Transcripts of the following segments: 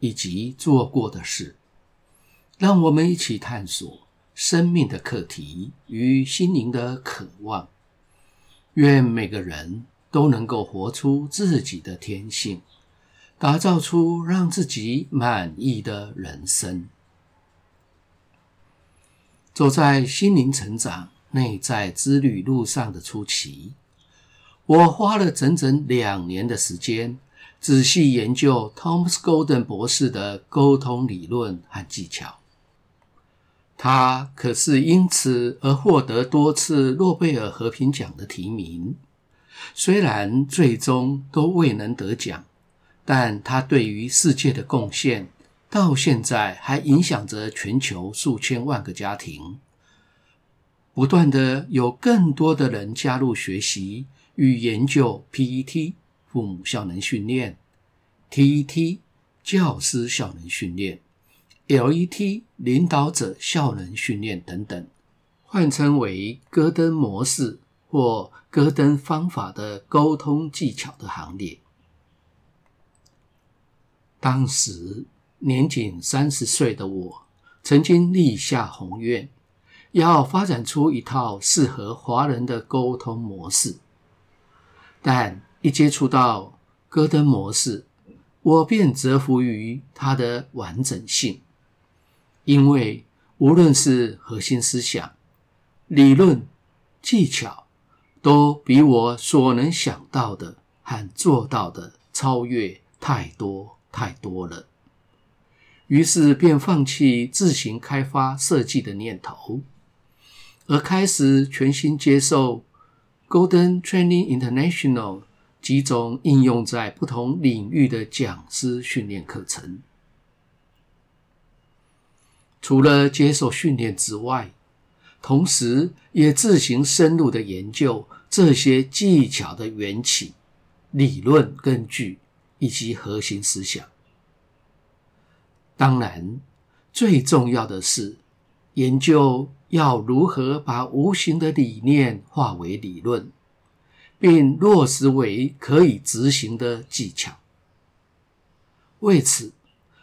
以及做过的事，让我们一起探索。生命的课题与心灵的渴望，愿每个人都能够活出自己的天性，打造出让自己满意的人生。走在心灵成长、内在之旅路上的初期，我花了整整两年的时间，仔细研究 Thomas Golden 博士的沟通理论和技巧。他可是因此而获得多次诺贝尔和平奖的提名，虽然最终都未能得奖，但他对于世界的贡献到现在还影响着全球数千万个家庭。不断的有更多的人加入学习与研究 PET 父母效能训练，TET 教师效能训练。LET 领导者效能训练等等，换称为戈登模式或戈登方法的沟通技巧的行列。当时年仅三十岁的我，曾经立下宏愿，要发展出一套适合华人的沟通模式。但一接触到戈登模式，我便折服于它的完整性。因为无论是核心思想、理论、技巧，都比我所能想到的和做到的超越太多太多了。于是便放弃自行开发设计的念头，而开始全心接受 Golden Training International 几种应用在不同领域的讲师训练课程。除了接受训练之外，同时也自行深入的研究这些技巧的缘起、理论根据以及核心思想。当然，最重要的是研究要如何把无形的理念化为理论，并落实为可以执行的技巧。为此，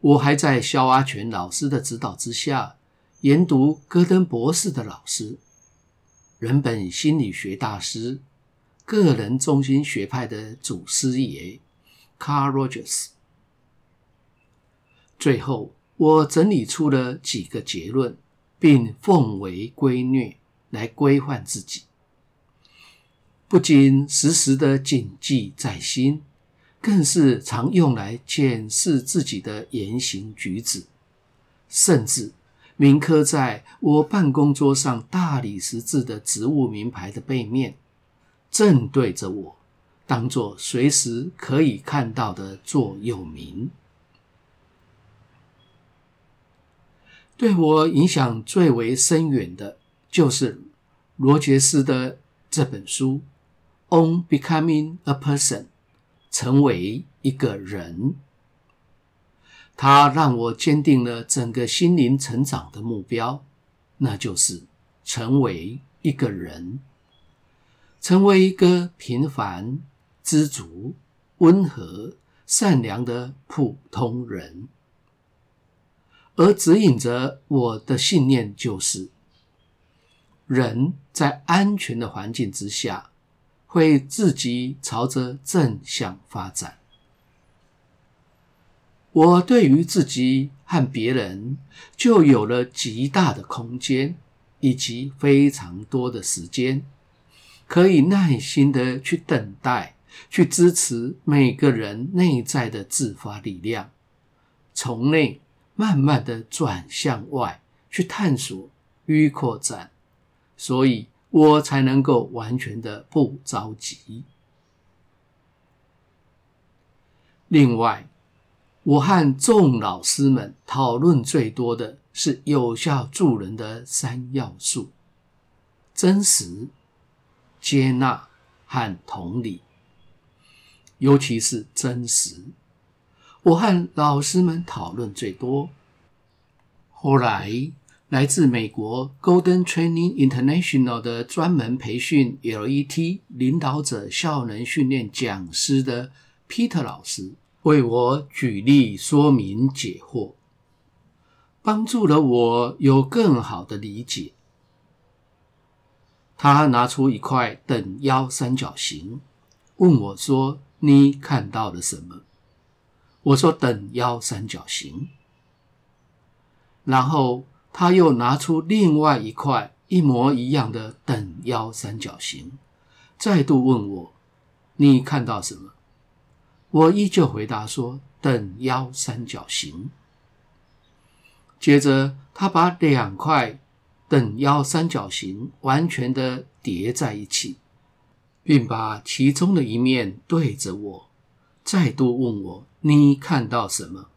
我还在肖阿全老师的指导之下，研读戈登博士的老师、人本心理学大师、个人中心学派的祖师爷 Carl Rogers。最后，我整理出了几个结论，并奉为规律来规范自己，不仅时时的谨记在心。更是常用来检视自己的言行举止，甚至铭刻在我办公桌上大理石制的职务名牌的背面，正对着我，当作随时可以看到的座右铭。对我影响最为深远的，就是罗杰斯的这本书《On Becoming a Person》。成为一个人，他让我坚定了整个心灵成长的目标，那就是成为一个人，成为一个平凡、知足、温和、善良的普通人。而指引着我的信念就是，人在安全的环境之下。会自己朝着正向发展。我对于自己和别人就有了极大的空间，以及非常多的时间，可以耐心的去等待，去支持每个人内在的自发力量，从内慢慢的转向外去探索与扩展。所以。我才能够完全的不着急。另外，我和众老师们讨论最多的是有效助人的三要素：真实、接纳和同理。尤其是真实，我和老师们讨论最多。后来，来自美国 Golden Training International 的专门培训 LET 领导者效能训练讲师的 Peter 老师。为我举例说明解惑，帮助了我有更好的理解。他拿出一块等腰三角形，问我说：“你看到了什么？”我说：“等腰三角形。”然后他又拿出另外一块一模一样的等腰三角形，再度问我：“你看到什么？”我依旧回答说：“等腰三角形。”接着，他把两块等腰三角形完全的叠在一起，并把其中的一面对着我，再度问我：“你看到什么？”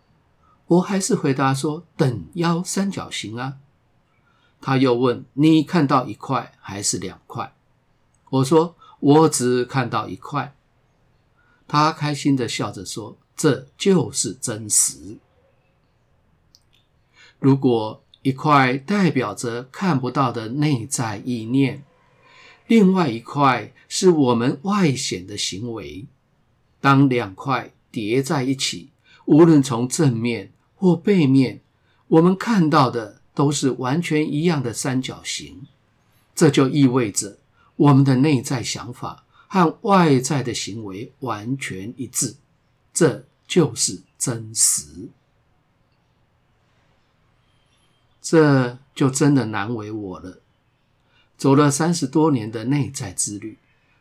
我还是回答说：“等腰三角形啊。”他又问：“你看到一块还是两块？”我说：“我只看到一块。”他开心地笑着说：“这就是真实。如果一块代表着看不到的内在意念，另外一块是我们外显的行为，当两块叠在一起，无论从正面或背面，我们看到的都是完全一样的三角形。这就意味着我们的内在想法。”和外在的行为完全一致，这就是真实。这就真的难为我了。走了三十多年的内在之旅，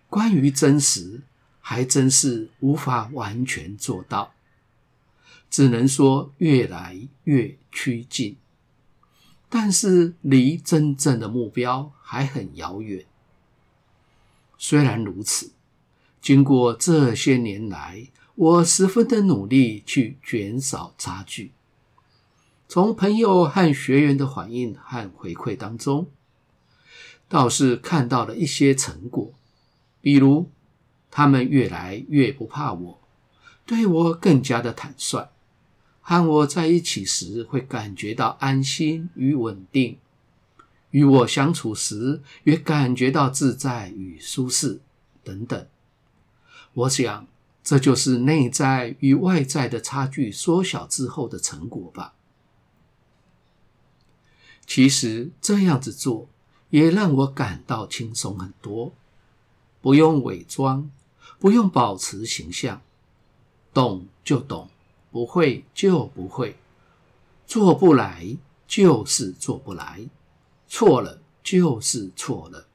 关于真实，还真是无法完全做到，只能说越来越趋近，但是离真正的目标还很遥远。虽然如此，经过这些年来，我十分的努力去减少差距。从朋友和学员的反应和回馈当中，倒是看到了一些成果，比如他们越来越不怕我，对我更加的坦率，和我在一起时会感觉到安心与稳定。与我相处时，也感觉到自在与舒适等等。我想，这就是内在与外在的差距缩小之后的成果吧。其实这样子做，也让我感到轻松很多，不用伪装，不用保持形象，懂就懂，不会就不会，做不来就是做不来。错了就是错了，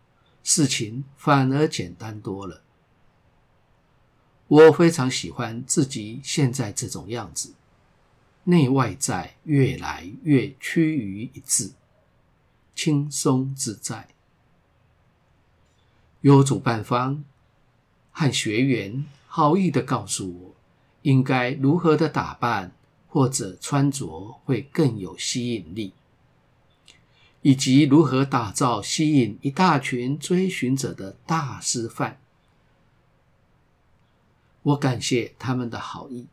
事情反而简单多了。我非常喜欢自己现在这种样子，内外在越来越趋于一致，轻松自在。有主办方和学员好意的告诉我，应该如何的打扮或者穿着会更有吸引力。以及如何打造吸引一大群追寻者的大示范，我感谢他们的好意，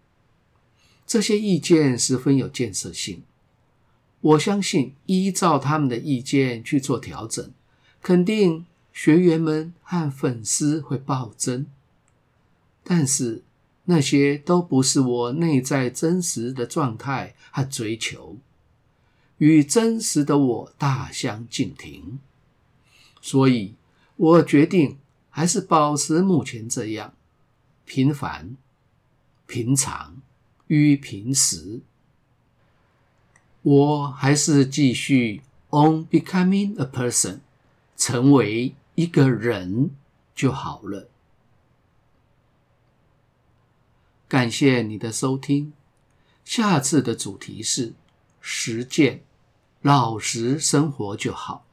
这些意见十分有建设性。我相信依照他们的意见去做调整，肯定学员们和粉丝会暴增。但是那些都不是我内在真实的状态和追求。与真实的我大相径庭，所以我决定还是保持目前这样平凡、平常与平时。我还是继续 on becoming a person，成为一个人就好了。感谢你的收听，下次的主题是实践。老实生活就好。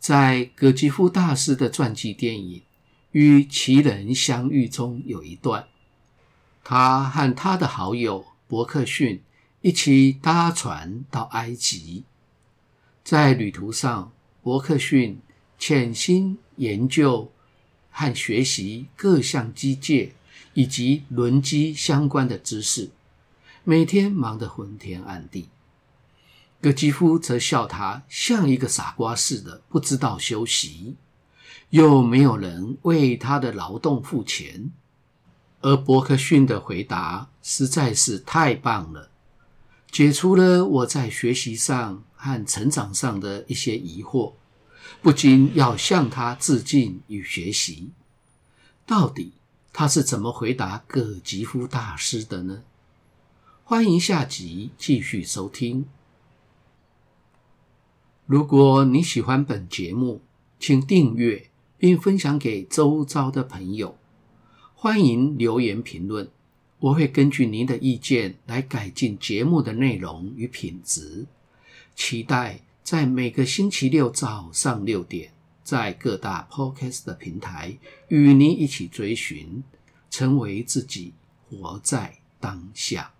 在葛吉夫大师的传记电影《与奇人相遇》中，有一段，他和他的好友伯克逊一起搭船到埃及。在旅途上，伯克逊潜心研究和学习各项机械以及轮机相关的知识，每天忙得昏天暗地。葛吉夫则笑他像一个傻瓜似的，不知道休息，又没有人为他的劳动付钱。而伯克逊的回答实在是太棒了，解除了我在学习上和成长上的一些疑惑，不禁要向他致敬与学习。到底他是怎么回答葛吉夫大师的呢？欢迎下集继续收听。如果你喜欢本节目，请订阅并分享给周遭的朋友。欢迎留言评论，我会根据您的意见来改进节目的内容与品质。期待在每个星期六早上六点，在各大 Podcast 的平台与您一起追寻，成为自己，活在当下。